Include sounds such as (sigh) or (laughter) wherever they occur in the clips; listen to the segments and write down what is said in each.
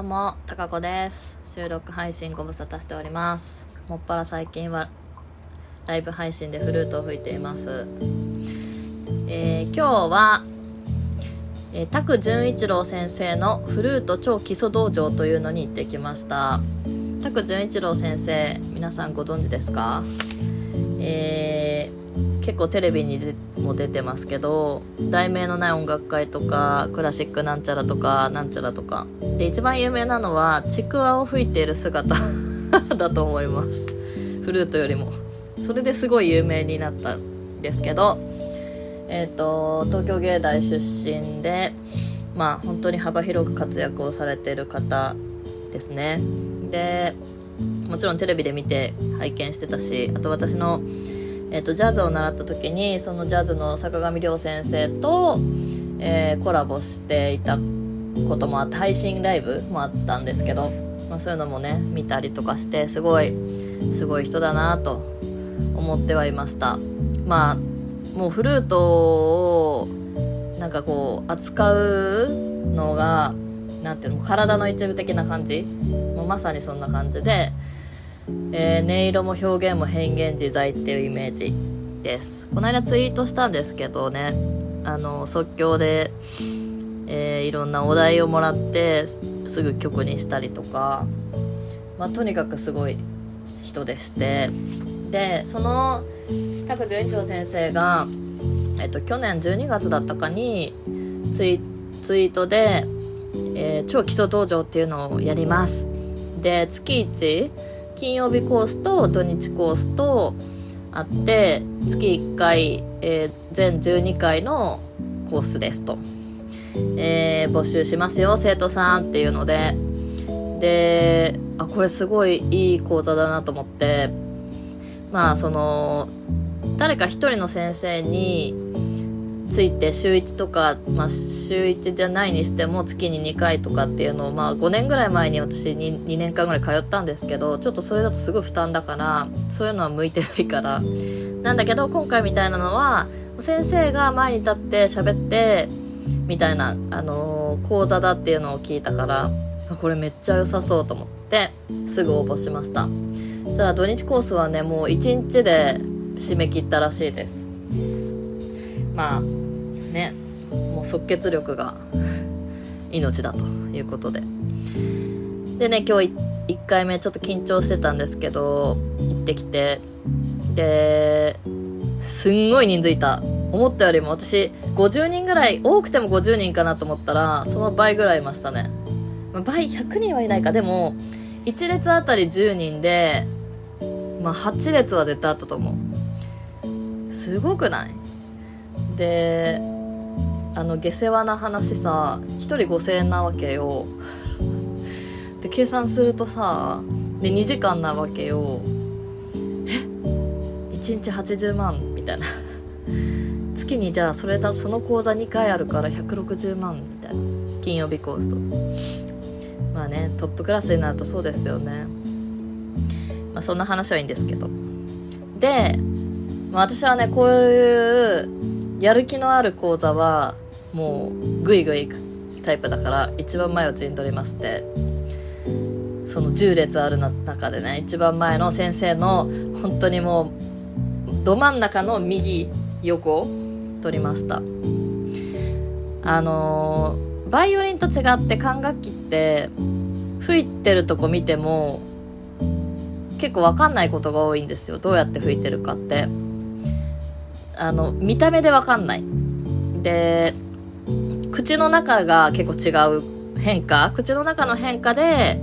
どうも、たかこです。収録配信ご無沙汰しております。もっぱら最近はライブ配信でフルートを吹いています。えー今日は、えー、拓純一郎先生のフルート超基礎道場というのに行ってきました。拓純一郎先生、皆さんご存知ですか？えー結構テレビにでも出てますけど題名のない音楽会とかクラシックなんちゃらとかなんちゃらとか。で一番有名なのはちくわを吹いている姿 (laughs) だと思います。フルートよりも。それですごい有名になったんですけどえっ、と東京芸大出身でまあ本当に幅広く活躍をされてる方ですね。でもちろんテレビで見て拝見してたしあと私のえー、とジャズを習った時にそのジャズの坂上亮先生と、えーコラボしていたこともあって配信ライブもあったんですけど、まあ、そういうのもね見たりとかしてすごいすごい人だなと思ってはいました。まあもうフルートをなんかこう扱うのがなんていうの体の一部的な感じ？もうまさにそんな感じでえー音色も表現も変幻自在っていうイメージです。この間ツイートしたんですけどね。あの即興で、えーいろんなお題をもらってすぐ曲にしたりとか、まあ、とにかくすごい人でして。でその拓純一郎先生が、えっと、去年12月だったかにツイツイートで、えー超基礎道場っていうのをやります。で月1金曜日コースと土日コースとあって月1回、えー全12回のコースですと、えー募集しますよ生徒さんっていうので。であこれすごいいい講座だなと思って。まあその誰か一人の先生について週1とか、まあ、週1じゃないにしても月に2回とかっていうのを、まあ、5年ぐらい前に私 2, 2年間ぐらい通ったんですけどちょっとそれだとすごい負担だからそういうのは向いてないから。なんだけど今回みたいなのは先生が前に立って喋ってみたいな、あのー講座だっていうのを聞いたからこれめっちゃ良さそうと思ってすぐ応募しました。そしたら土日コースはねもう1日で締め切ったらしいです。まあねもう即決力が (laughs) 命だということで。でね今日1回目ちょっと緊張してたんですけど行ってきて。ですんごい人数いた。思ったよりも私50人ぐらい多くても50人かなと思ったらその倍ぐらいいましたね。倍100人はいないか。でも1列あたり10人でまあ8列は絶対あったと思う。すごくない？であの下世話な話さ1人5000円なわけよ。で計算するとさで2時間なわけよ。え？1日80万みたいな。月にじゃあそれだその講座2回あるから160万みたいな。金曜日コースと。まあねトップクラスになるとそうですよね。まあそんな話はいいんですけど。で、まあ、私はねこういうやる気のある講座はもうグイグイ行くタイプだから一番前を陣取りましてその10列ある中でね一番前の先生の本当にもうど真ん中の右横を取りました。あのーバイオリンと違って管楽器って吹いてるとこ見ても結構わかんないことが多いんですよ。どうやって吹いてるかって。あの見た目でわかんない。で口の中が結構違う変化？口の中の変化で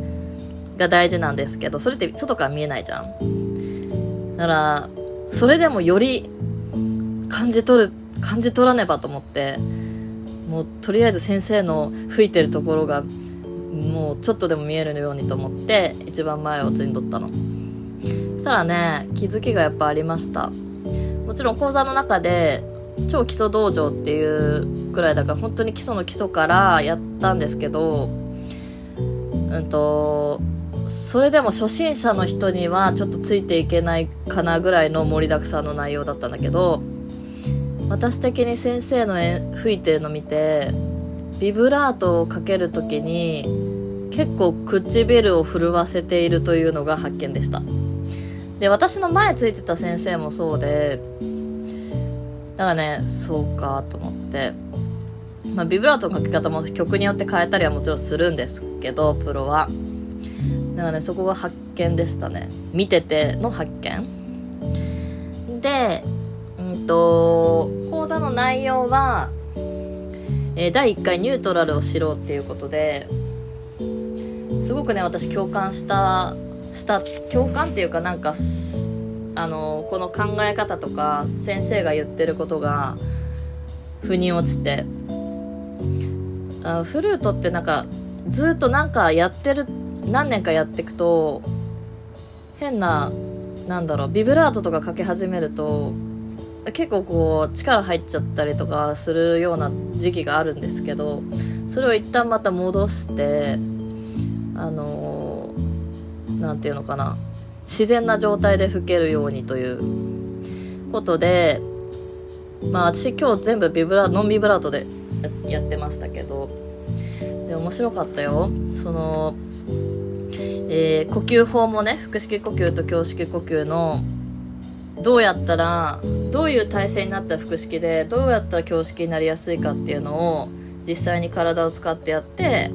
が大事なんですけどそれって外から見えないじゃん。だからそれでもより感じ取る感じ取らねばと思ってもうとりあえず先生の吹いてるところがもうちょっとでも見えるようにと思って一番前を陣取ったの。そしたらね気づきがやっぱありました。もちろん講座の中で超基礎道場っていうくらいだから本当に基礎の基礎からやったんですけどうんとそれでも初心者の人にはちょっとついていけないかなぐらいの盛りだくさんの内容だったんだけど私的に先生の吹いてるの見てビブラートをかける時に結構唇を震わせているというのが発見でした。で私の前ついてた先生もそうでだからねそうかと思って。まあ、ビブラートのかけ方も曲によって変えたりはもちろんするんですけどプロは。だからねそこが発見でしたね。見てての発見。でうんと講座の内容は、えー、第1回ニュートラルを知ろうっていうことですごくね私共感したした共感っていうかなんかあのこの考え方とか先生が言ってることが腑に落ちて。あフルートってなんかずっとなんかやってる何年かやってくと変ななんだろうビブラートとかかけ始めると結構こう力入っちゃったりとかするような時期があるんですけどそれを一旦また戻してあの何て言うのかな。自然な状態で吹けるようにという。ことでまあ私今日全部ビブラノンビブラートでやってましたけどで面白かったよ。その、えー、呼吸法もね腹式呼吸と胸式呼吸のどうやったらどういう体勢になった腹式でどうやったら胸式になりやすいかっていうのを実際に体を使ってやって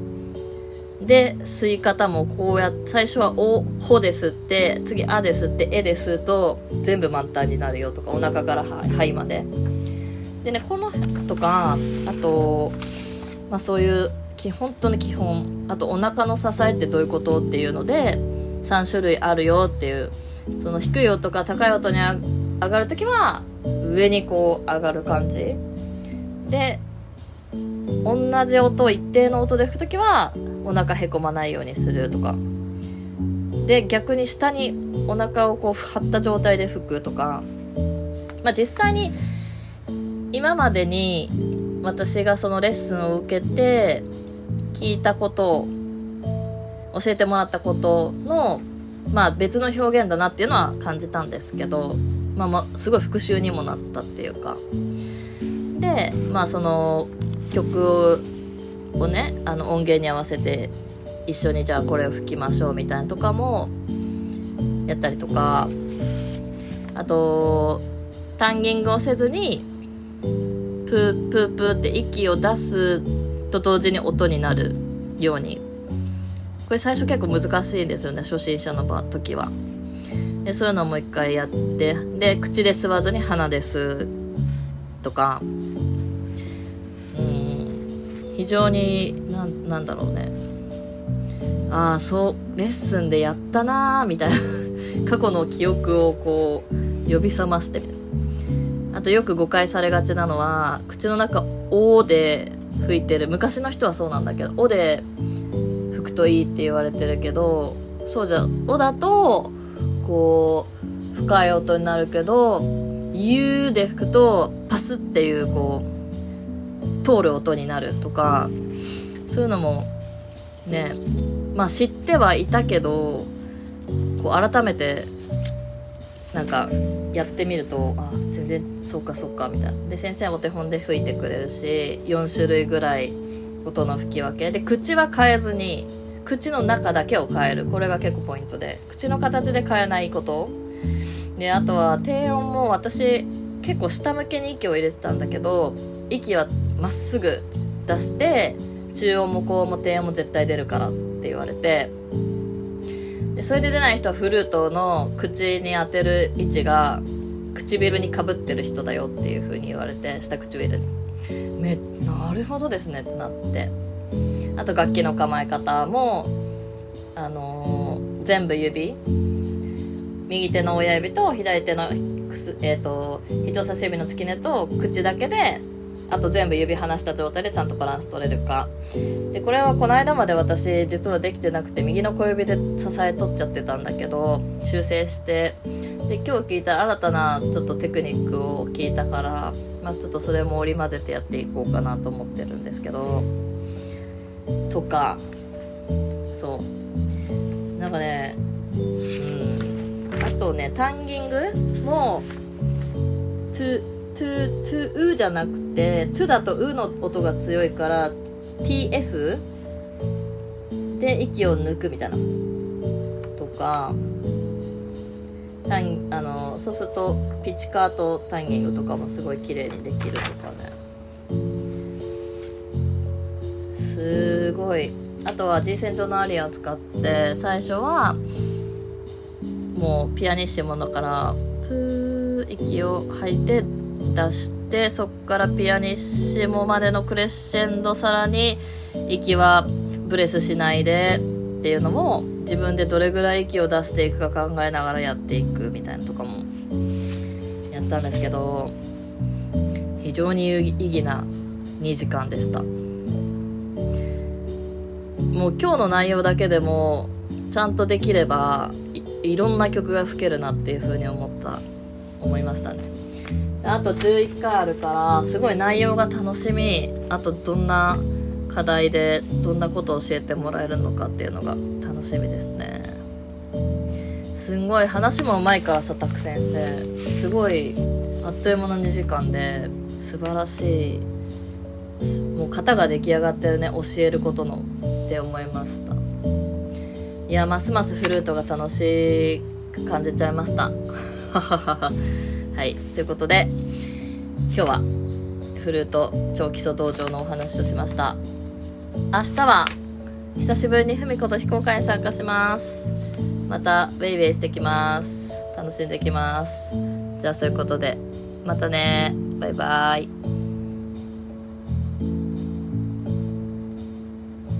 で吸い方もこうやって最初は「お」「ほ」で吸って次「あ」で吸って「え」で吸うと全部満タンになるよとかお腹から肺まで。でねこのとかあと、まあ、そういう基本当に基本あとお腹の支えってどういうことっていうので3種類あるよっていうその低い音か高い音に上がる時は上にこう上がる感じ。で同じ音一定の音で吹く時はお腹へこまないようにするとか。で逆に下にお腹をこう張った状態で吹くとか。まあ実際に今までに私がそのレッスンを受けて聞いたことを教えてもらったことの、まあ、別の表現だなっていうのは感じたんですけど、まあ、まあすごい復習にもなったっていうか。でまあその曲をねあの音源に合わせて一緒にじゃあこれを吹きましょうみたいなとかもやったりとか。あとタンギングをせずにプープープーって息を出すと同時に音になるように。これ最初結構難しいんですよね初心者の場時は。でそういうのをもう一回やって。で口で吸わずに鼻で吸うとか。非常になんなんだろうね。ああそうレッスンでやったなーみたいな。(laughs) 過去の記憶をこう呼び覚ましてみたいなあとよく誤解されがちなのは口の中「お」で吹いてる。昔の人はそうなんだけど「お」で吹くといいって言われてるけどそうじゃ「お」だとこう深い音になるけど「ゆ」で吹くとパスっていうこう通る音になるとかそういうのもねまあ知ってはいたけどこう改めてなんかやってみるとあ全然そうかそうかみたいな。で先生はお手本で吹いてくれるし4種類ぐらい音の吹き分け。で口は変えずに口の中だけを変える。これが結構ポイントで。口の形で変えないこと。であとは低音も私結構下向けに息を入れてたんだけど息はまっすぐ出して中音も高音も低音も絶対出るからって言われてでそれで出ない人はフルートの口に当てる位置が唇にかぶってる人だよっていう風に言われて下唇に。めなるほどですねってなって。あと楽器の構え方もあのー、全部指。右手の親指と左手の、えーと人差し指の付け根と口だけであと全部指離した状態でちゃんとバランス取れるか。でこれはこの間まで私実はできてなくて右の小指で支え取っちゃってたんだけど修正して。で今日聞いた新たなちょっとテクニックを聞いたから、まあ、ちょっとそれも織り交ぜてやっていこうかなと思ってるんですけど。とかそう。なんかねうん。あとねタンギングも2トゥトゥウじゃなくてトゥだとウの音が強いから tf で息を抜くみたいな。とか単あのそうするとピチカートタイミングとかもすごい綺麗にできるとかね。すごい。あとは G 線上のアリアを使って最初はもうピアニッシモだからプー息を吐いて出してそっからピアニッシモまでのクレッシェンドさらに息はブレスしないでっていうのも自分でどれぐらい息を出していくか考えながらやっていくみたいなとかもやったんですけど非常に有意義な2時間でした。もう今日の内容だけでもちゃんとできればいろんな曲が吹けるなっていう風に思った思いましたね。あと11回あるからすごい内容が楽しみ。あとどんな課題でどんなことを教えてもらえるのかっていうのが楽しみですね。すんごい話もうまいからさ拓先生。すごいあっという間の2時間で素晴らしいもう型が出来上がってるね。教えることのって思いました。いやますますフルートが楽しく感じちゃいました。(laughs) はい。ということで今日はフルート超基礎道場のお話をしました。明日は久しぶりにふみこと非公開に参加します。またウェイウェイしてきます。楽しんできます。じゃあそういうことでまたね。バイバイ。